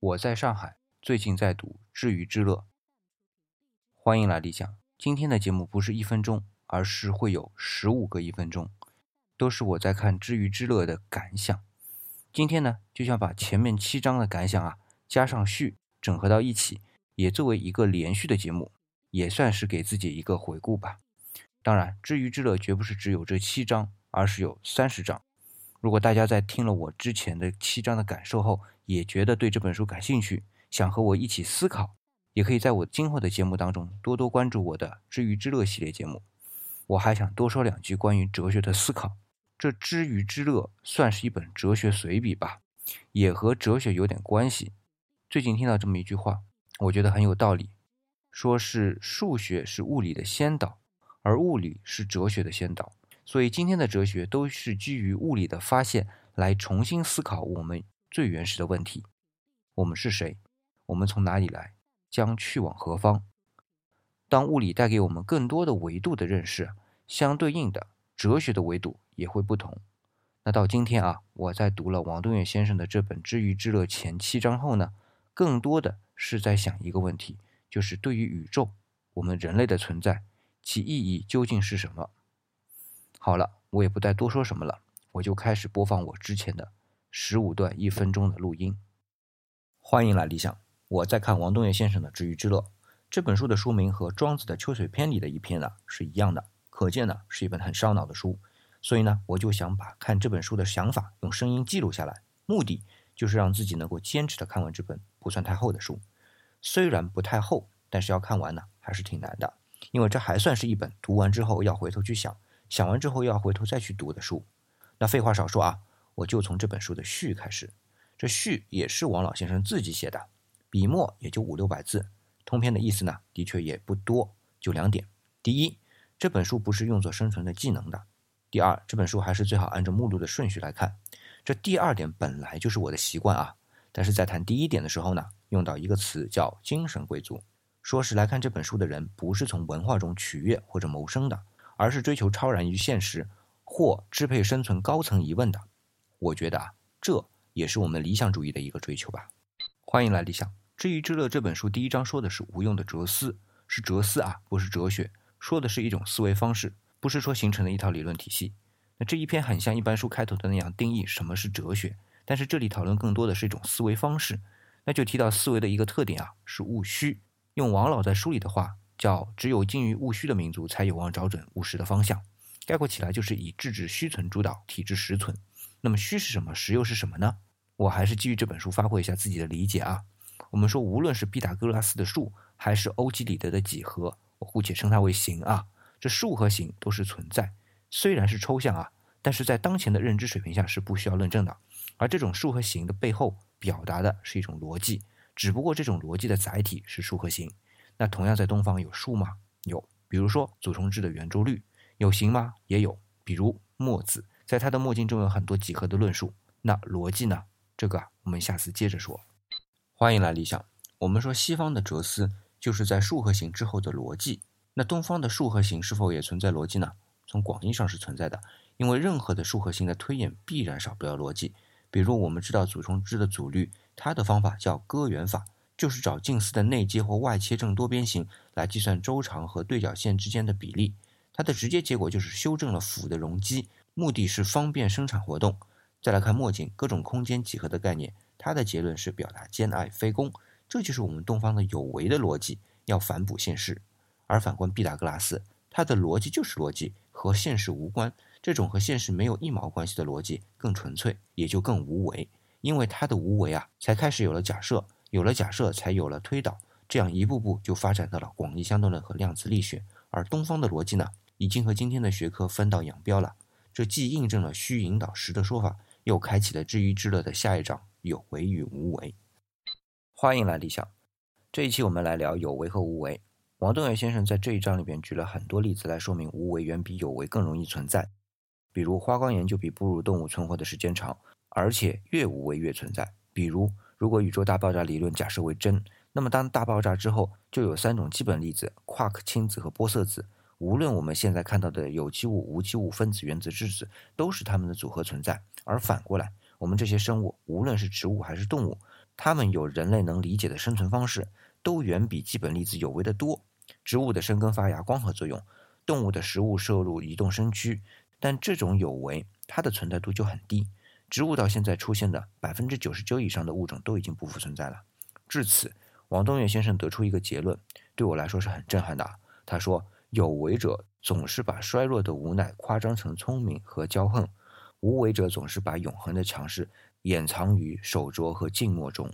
我在上海，最近在读《知鱼之乐》。欢迎来理想。今天的节目不是一分钟，而是会有十五个一分钟，都是我在看《知鱼之乐》的感想。今天呢，就想把前面七章的感想啊，加上序，整合到一起，也作为一个连续的节目，也算是给自己一个回顾吧。当然，《知鱼之乐》绝不是只有这七章，而是有三十章。如果大家在听了我之前的七章的感受后，也觉得对这本书感兴趣，想和我一起思考，也可以在我今后的节目当中多多关注我的“知鱼之乐”系列节目。我还想多说两句关于哲学的思考。这《知鱼之乐》算是一本哲学随笔吧，也和哲学有点关系。最近听到这么一句话，我觉得很有道理，说是数学是物理的先导，而物理是哲学的先导。所以今天的哲学都是基于物理的发现来重新思考我们最原始的问题：我们是谁？我们从哪里来？将去往何方？当物理带给我们更多的维度的认识，相对应的哲学的维度也会不同。那到今天啊，我在读了王东岳先生的这本《知鱼之乐》前七章后呢，更多的是在想一个问题，就是对于宇宙，我们人类的存在，其意义究竟是什么？好了，我也不再多说什么了，我就开始播放我之前的十五段一分钟的录音。欢迎来理想，我在看王东岳先生的《知鱼之乐》这本书的书名和庄子的《秋水篇》里的一篇呢是一样的，可见呢是一本很烧脑的书。所以呢，我就想把看这本书的想法用声音记录下来，目的就是让自己能够坚持的看完这本不算太厚的书。虽然不太厚，但是要看完呢还是挺难的，因为这还算是一本读完之后要回头去想。想完之后要回头再去读的书，那废话少说啊，我就从这本书的序开始。这序也是王老先生自己写的，笔墨也就五六百字，通篇的意思呢，的确也不多，就两点：第一，这本书不是用作生存的技能的；第二，这本书还是最好按照目录的顺序来看。这第二点本来就是我的习惯啊，但是在谈第一点的时候呢，用到一个词叫精神贵族，说是来看这本书的人不是从文化中取悦或者谋生的。而是追求超然于现实或支配生存高层疑问的，我觉得啊，这也是我们理想主义的一个追求吧。欢迎来理想。《知鱼之乐》这本书第一章说的是无用的哲思，是哲思啊，不是哲学，说的是一种思维方式，不是说形成的一套理论体系。那这一篇很像一般书开头的那样定义什么是哲学，但是这里讨论更多的是一种思维方式。那就提到思维的一个特点啊，是务虚。用王老在书里的话。叫只有精于务虚的民族才有望找准务实的方向。概括起来就是以制止虚存主导，体制实存。那么虚是什么？实又是什么呢？我还是基于这本书发挥一下自己的理解啊。我们说，无论是毕达哥拉斯的数，还是欧几里得的几何，我姑且称它为形啊。这数和形都是存在，虽然是抽象啊，但是在当前的认知水平下是不需要论证的。而这种数和形的背后表达的是一种逻辑，只不过这种逻辑的载体是数和形。那同样在东方有数吗？有，比如说祖冲之的圆周率，有形吗？也有，比如墨子在他的墨镜中有很多几何的论述。那逻辑呢？这个我们下次接着说。欢迎来理想。我们说西方的哲思就是在数和形之后的逻辑，那东方的数和形是否也存在逻辑呢？从广义上是存在的，因为任何的数和形的推演必然少不了逻辑。比如我们知道祖冲之的祖律，它的方法叫割圆法。就是找近似的内接或外切正多边形来计算周长和对角线之间的比例，它的直接结果就是修正了辅的容积，目的是方便生产活动。再来看墨镜各种空间几何的概念，它的结论是表达兼爱非攻，这就是我们东方的有为的逻辑，要反哺现实。而反观毕达哥拉斯，他的逻辑就是逻辑，和现实无关。这种和现实没有一毛关系的逻辑更纯粹，也就更无为，因为他的无为啊，才开始有了假设。有了假设，才有了推导，这样一步步就发展到了广义相对论和量子力学。而东方的逻辑呢，已经和今天的学科分道扬镳了。这既印证了虚引导实的说法，又开启了知鱼之乐的下一章有为与无为。欢迎来理想，这一期我们来聊有为和无为。王东岳先生在这一章里边举了很多例子来说明无为远比有为更容易存在。比如花岗岩就比哺乳动物存活的时间长，而且越无为越存在。比如。如果宇宙大爆炸理论假设为真，那么当大爆炸之后，就有三种基本粒子：夸克氢子和玻色子。无论我们现在看到的有机物、无机物、分子、原子、质子，都是它们的组合存在。而反过来，我们这些生物，无论是植物还是动物，它们有人类能理解的生存方式，都远比基本粒子有为的多。植物的生根发芽、光合作用，动物的食物摄入、移动身躯，但这种有为，它的存在度就很低。植物到现在出现的百分之九十九以上的物种都已经不复存在了。至此，王东岳先生得出一个结论，对我来说是很震撼的。他说：“有为者总是把衰弱的无奈夸张成聪明和骄横。”无为者总是把永恒的强势掩藏于手镯和静默中。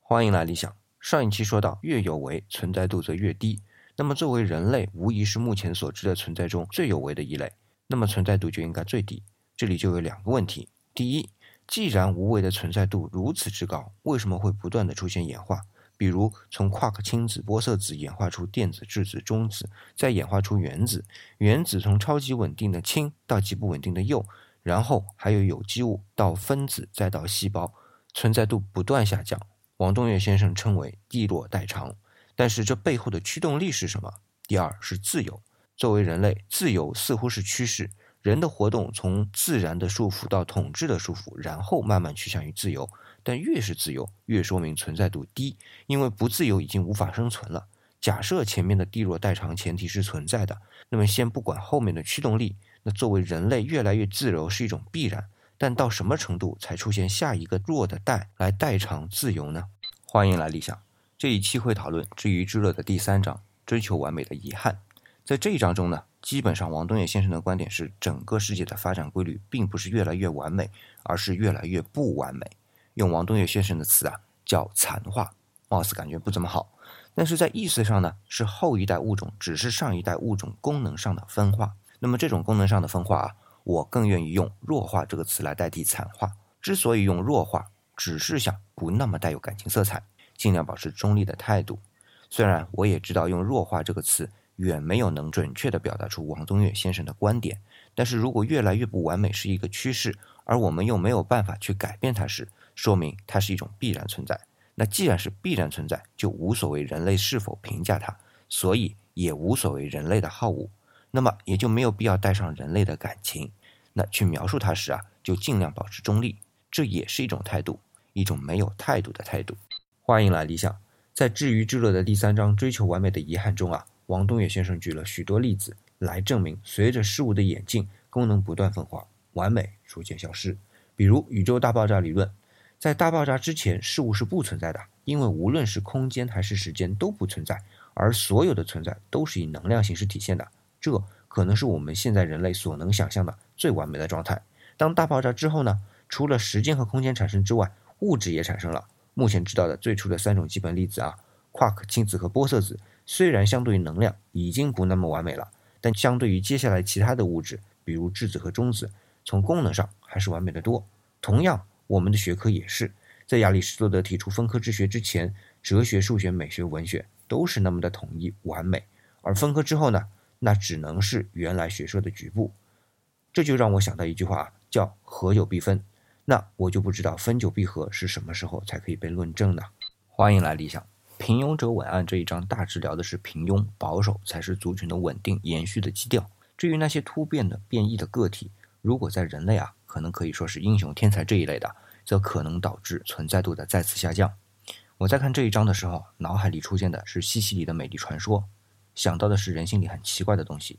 欢迎来理想。上一期说到，越有为，存在度则越低。那么，作为人类，无疑是目前所知的存在中最有为的一类，那么存在度就应该最低。这里就有两个问题：第一，既然无为的存在度如此之高，为什么会不断的出现演化？比如从夸克氢子、玻色子演化出电子、质子、中子，再演化出原子，原子从超级稳定的氢到极不稳定的铀。然后还有有机物到分子再到细胞，存在度不断下降。王东岳先生称为地落代偿。但是这背后的驱动力是什么？第二是自由。作为人类，自由似乎是趋势。人的活动从自然的束缚到统治的束缚，然后慢慢趋向于自由。但越是自由，越说明存在度低，因为不自由已经无法生存了。假设前面的地弱代偿前提是存在的，那么先不管后面的驱动力。那作为人类越来越自由是一种必然，但到什么程度才出现下一个弱的代来代偿自由呢？欢迎来理想，这一期会讨论知鱼之乐的第三章，追求完美的遗憾。在这一章中呢，基本上王东岳先生的观点是，整个世界的发展规律并不是越来越完美，而是越来越不完美。用王东岳先生的词啊，叫残化，貌似感觉不怎么好，但是在意思上呢，是后一代物种只是上一代物种功能上的分化。那么这种功能上的分化啊，我更愿意用弱化这个词来代替惨化。之所以用弱化，只是想不那么带有感情色彩，尽量保持中立的态度。虽然我也知道用弱化这个词远没有能准确地表达出王东岳先生的观点，但是如果越来越不完美是一个趋势，而我们又没有办法去改变它时，说明它是一种必然存在。那既然是必然存在，就无所谓人类是否评价它，所以也无所谓人类的好恶。那么也就没有必要带上人类的感情，那去描述它时啊，就尽量保持中立，这也是一种态度，一种没有态度的态度。欢迎来理想，在至于之乐的第三章追求完美的遗憾中啊，王东岳先生举了许多例子来证明，随着事物的演进，功能不断分化，完美逐渐消失。比如宇宙大爆炸理论，在大爆炸之前，事物是不存在的，因为无论是空间还是时间都不存在，而所有的存在都是以能量形式体现的。这可能是我们现在人类所能想象的最完美的状态。当大爆炸之后呢？除了时间和空间产生之外，物质也产生了。目前知道的最初的三种基本粒子啊，夸克、氢子和玻色子，虽然相对于能量已经不那么完美了，但相对于接下来其他的物质，比如质子和中子，从功能上还是完美的多。同样，我们的学科也是在亚里士多德提出分科之学之前，哲学、数学、美学、文学都是那么的统一完美，而分科之后呢？那只能是原来学说的局部，这就让我想到一句话，叫“合久必分”。那我就不知道“分久必合”是什么时候才可以被论证呢？欢迎来理想。平庸者文案这一章大致聊的是平庸保守才是族群的稳定延续的基调。至于那些突变的变异的个体，如果在人类啊，可能可以说是英雄天才这一类的，则可能导致存在度的再次下降。我在看这一章的时候，脑海里出现的是西西里的美丽传说。想到的是人心里很奇怪的东西。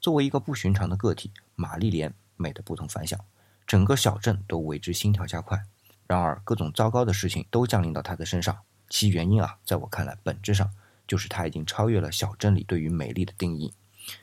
作为一个不寻常的个体，玛丽莲美得不同凡响，整个小镇都为之心跳加快。然而，各种糟糕的事情都降临到她的身上。其原因啊，在我看来，本质上就是她已经超越了小镇里对于美丽的定义。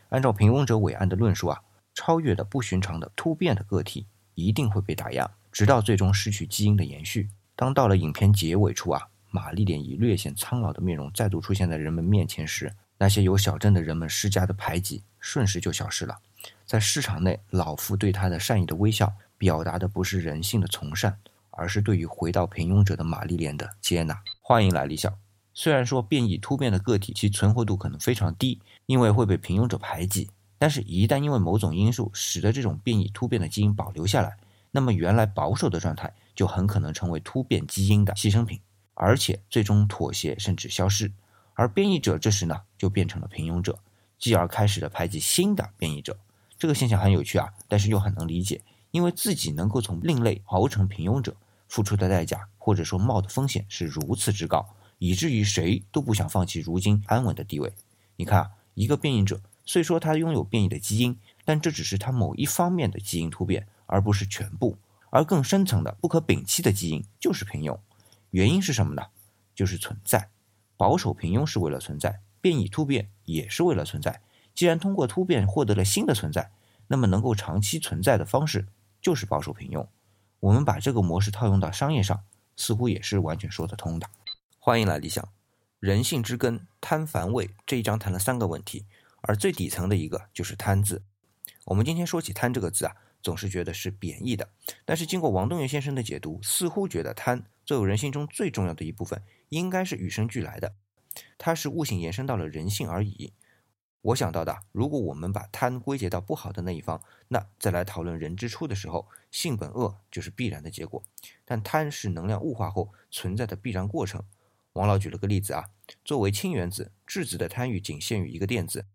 按照平庸者伟岸的论述啊，超越的不寻常的突变的个体一定会被打压，直到最终失去基因的延续。当到了影片结尾处啊，玛丽莲以略显苍老的面容再度出现在人们面前时。那些由小镇的人们施加的排挤，瞬时就消失了。在市场内，老妇对他的善意的微笑，表达的不是人性的从善，而是对于回到平庸者的玛丽莲的接纳。欢迎来理想。虽然说变异突变的个体其存活度可能非常低，因为会被平庸者排挤，但是，一旦因为某种因素使得这种变异突变的基因保留下来，那么原来保守的状态就很可能成为突变基因的牺牲品，而且最终妥协甚至消失。而变异者这时呢，就变成了平庸者，继而开始了排挤新的变异者。这个现象很有趣啊，但是又很能理解，因为自己能够从另类熬成平庸者，付出的代价或者说冒的风险是如此之高，以至于谁都不想放弃如今安稳的地位。你看啊，一个变异者，虽说它拥有变异的基因，但这只是它某一方面的基因突变，而不是全部。而更深层的、不可摒弃的基因就是平庸。原因是什么呢？就是存在。保守平庸是为了存在，变异突变也是为了存在。既然通过突变获得了新的存在，那么能够长期存在的方式就是保守平庸。我们把这个模式套用到商业上，似乎也是完全说得通的。欢迎来理想。人性之根贪繁味这一章谈了三个问题，而最底层的一个就是贪字。我们今天说起贪这个字啊，总是觉得是贬义的，但是经过王东元先生的解读，似乎觉得贪作为人性中最重要的一部分。应该是与生俱来的，它是悟性延伸到了人性而已。我想到的，如果我们把贪归结到不好的那一方，那再来讨论人之初的时候，性本恶就是必然的结果。但贪是能量物化后存在的必然过程。王老举了个例子啊，作为氢原子，质子的贪欲仅限于一个电子，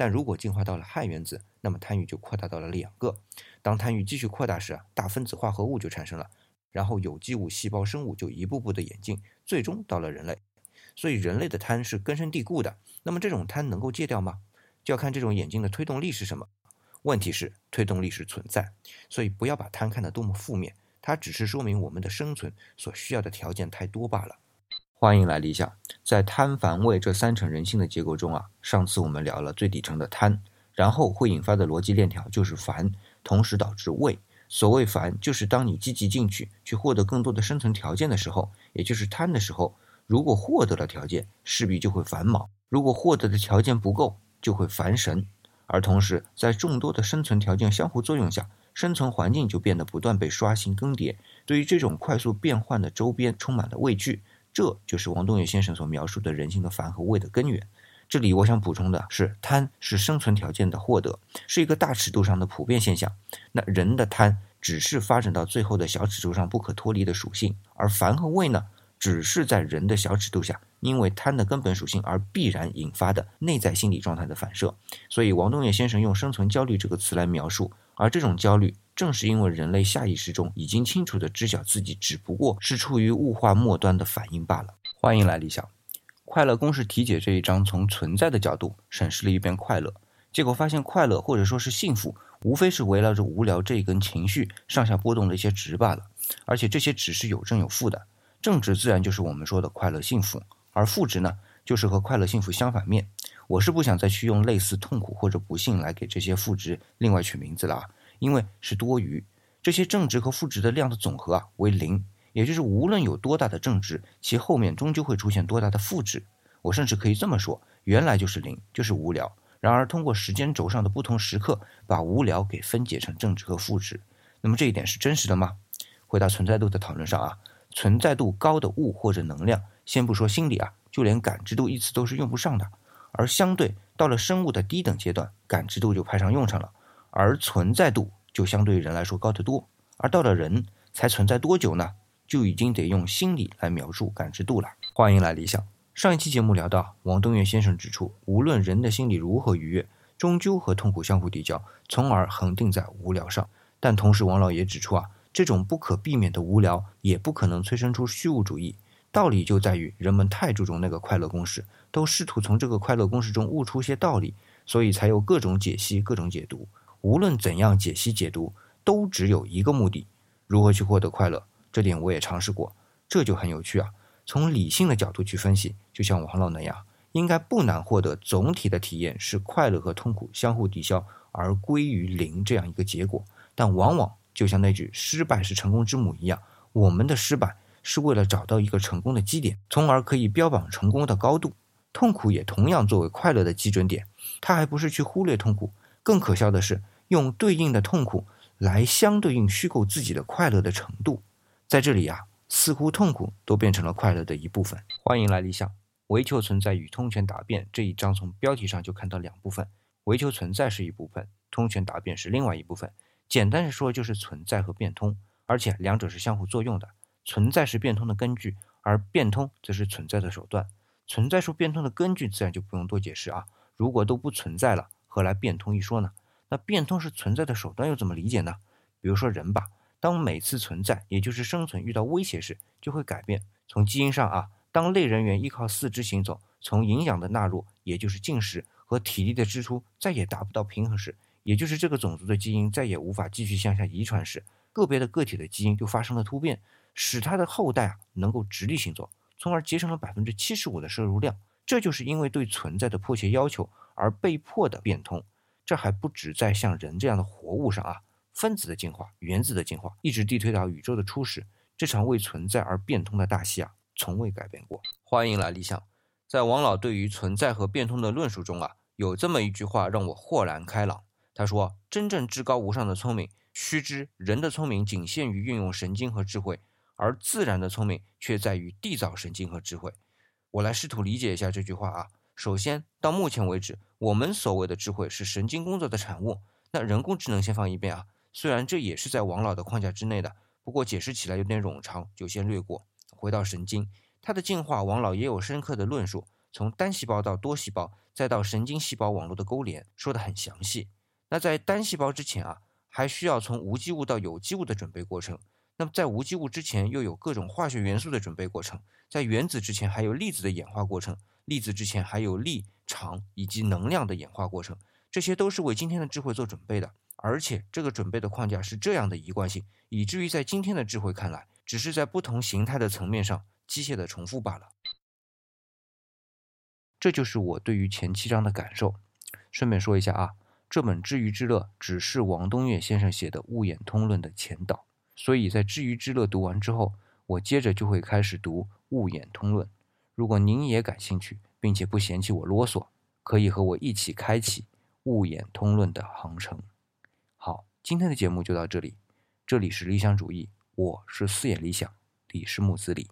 但如果进化到了氦原子，那么贪欲就扩大到了两个。当贪欲继续扩大时，大分子化合物就产生了。然后有机物、细胞、生物就一步步的演进，最终到了人类。所以人类的贪是根深蒂固的。那么这种贪能够戒掉吗？就要看这种演进的推动力是什么。问题是推动力是存在，所以不要把贪看得多么负面，它只是说明我们的生存所需要的条件太多罢了。欢迎来理想，在贪、烦、畏这三层人性的结构中啊，上次我们聊了最底层的贪，然后会引发的逻辑链条就是烦，同时导致畏。所谓烦，就是当你积极进取，去获得更多的生存条件的时候，也就是贪的时候，如果获得了条件，势必就会繁忙；如果获得的条件不够，就会烦神。而同时，在众多的生存条件相互作用下，生存环境就变得不断被刷新更迭。对于这种快速变换的周边，充满了畏惧。这就是王东岳先生所描述的人性的烦和畏的根源。这里我想补充的是，贪是生存条件的获得，是一个大尺度上的普遍现象。那人的贪只是发展到最后的小尺度上不可脱离的属性，而烦和畏呢，只是在人的小尺度下，因为贪的根本属性而必然引发的内在心理状态的反射。所以王东岳先生用“生存焦虑”这个词来描述，而这种焦虑正是因为人类下意识中已经清楚地知晓自己只不过是处于物化末端的反应罢了。欢迎来理想。快乐公式题解这一章从存在的角度审视了一遍快乐，结果发现快乐或者说是幸福，无非是围绕着无聊这一根情绪上下波动的一些值罢了。而且这些值是有正有负的，正值自然就是我们说的快乐幸福，而负值呢，就是和快乐幸福相反面。我是不想再去用类似痛苦或者不幸来给这些负值另外取名字了啊，因为是多余。这些正值和负值的量的总和啊为零。也就是无论有多大的正值，其后面终究会出现多大的负值。我甚至可以这么说：原来就是零，就是无聊。然而通过时间轴上的不同时刻，把无聊给分解成正值和负值。那么这一点是真实的吗？回到存在度的讨论上啊，存在度高的物或者能量，先不说心理啊，就连感知度一词都是用不上的。而相对到了生物的低等阶段，感知度就派上用场了，而存在度就相对人来说高得多。而到了人，才存在多久呢？就已经得用心理来描述感知度了。欢迎来理想。上一期节目聊到，王东岳先生指出，无论人的心理如何愉悦，终究和痛苦相互抵消，从而恒定在无聊上。但同时，王老爷指出啊，这种不可避免的无聊，也不可能催生出虚无主义。道理就在于人们太注重那个快乐公式，都试图从这个快乐公式中悟出些道理，所以才有各种解析、各种解读。无论怎样解析解读，都只有一个目的：如何去获得快乐。这点我也尝试过，这就很有趣啊。从理性的角度去分析，就像王老那样，应该不难获得总体的体验是快乐和痛苦相互抵消而归于零这样一个结果。但往往就像那句“失败是成功之母”一样，我们的失败是为了找到一个成功的基点，从而可以标榜成功的高度。痛苦也同样作为快乐的基准点，它还不是去忽略痛苦，更可笑的是用对应的痛苦来相对应虚构自己的快乐的程度。在这里啊，似乎痛苦都变成了快乐的一部分。欢迎来理想。唯求存在与通权答辩这一章从标题上就看到两部分，唯求存在是一部分，通权答辩是另外一部分。简单的说就是存在和变通，而且两者是相互作用的。存在是变通的根据，而变通则是存在的手段。存在说变通的根据自然就不用多解释啊，如果都不存在了，何来变通一说呢？那变通是存在的手段又怎么理解呢？比如说人吧。当每次存在，也就是生存遇到威胁时，就会改变。从基因上啊，当类人猿依靠四肢行走，从营养的纳入，也就是进食和体力的支出再也达不到平衡时，也就是这个种族的基因再也无法继续向下遗传时，个别的个体的基因就发生了突变，使它的后代啊能够直立行走，从而节省了百分之七十五的摄入量。这就是因为对存在的迫切要求而被迫的变通。这还不止在像人这样的活物上啊，分子的进化、原子的进化，一直递推到宇宙的初始，这场为存在而变通的大戏啊，从未改变过。欢迎来理想，在王老对于存在和变通的论述中啊，有这么一句话让我豁然开朗。他说：“真正至高无上的聪明，须知人的聪明仅限于运用神经和智慧，而自然的聪明却在于缔造神经和智慧。”我来试图理解一下这句话啊。首先，到目前为止，我们所谓的智慧是神经工作的产物。那人工智能先放一边啊，虽然这也是在王老的框架之内的，不过解释起来有点冗长，就先略过。回到神经，它的进化，王老也有深刻的论述，从单细胞到多细胞，再到神经细胞网络的勾连，说得很详细。那在单细胞之前啊，还需要从无机物到有机物的准备过程。那么在无机物之前，又有各种化学元素的准备过程。在原子之前，还有粒子的演化过程。粒子之前还有力场以及能量的演化过程，这些都是为今天的智慧做准备的。而且这个准备的框架是这样的一贯性，以至于在今天的智慧看来，只是在不同形态的层面上机械的重复罢了。这就是我对于前七章的感受。顺便说一下啊，这本《知鱼之乐》只是王东岳先生写的《物演通论》的前导，所以在《知鱼之乐》读完之后，我接着就会开始读《物演通论》。如果您也感兴趣，并且不嫌弃我啰嗦，可以和我一起开启物演通论的航程。好，今天的节目就到这里。这里是理想主义，我是四眼理想，李是木子李。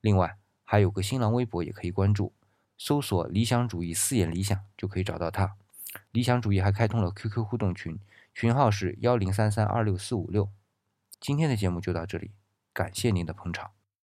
另外还有个新浪微博也可以关注，搜索“理想主义四眼理想”就可以找到他。理想主义还开通了 QQ 互动群，群号是幺零三三二六四五六。今天的节目就到这里，感谢您的捧场。